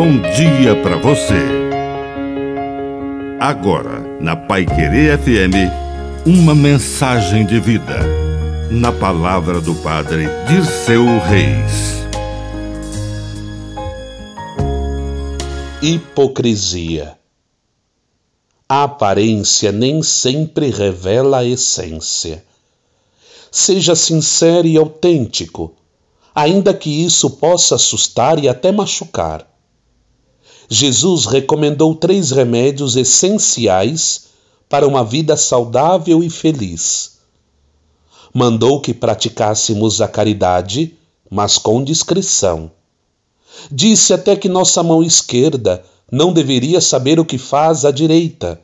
bom dia para você. Agora, na Pai Querer FM, uma mensagem de vida. Na palavra do Padre de seu Reis. Hipocrisia. A aparência nem sempre revela a essência. Seja sincero e autêntico, ainda que isso possa assustar e até machucar. Jesus recomendou três remédios essenciais para uma vida saudável e feliz. Mandou que praticássemos a caridade, mas com discrição. Disse até que nossa mão esquerda não deveria saber o que faz a direita,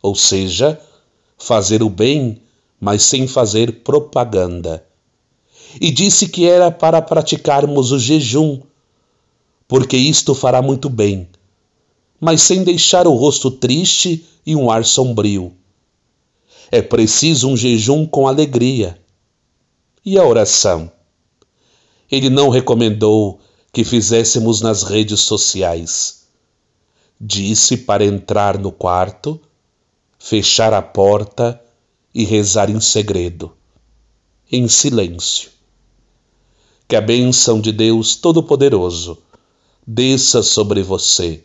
ou seja, fazer o bem, mas sem fazer propaganda. E disse que era para praticarmos o jejum, porque isto fará muito bem mas sem deixar o rosto triste e um ar sombrio. É preciso um jejum com alegria. E a oração? Ele não recomendou que fizéssemos nas redes sociais. Disse para entrar no quarto, fechar a porta e rezar em segredo, em silêncio. Que a bênção de Deus Todo-Poderoso desça sobre você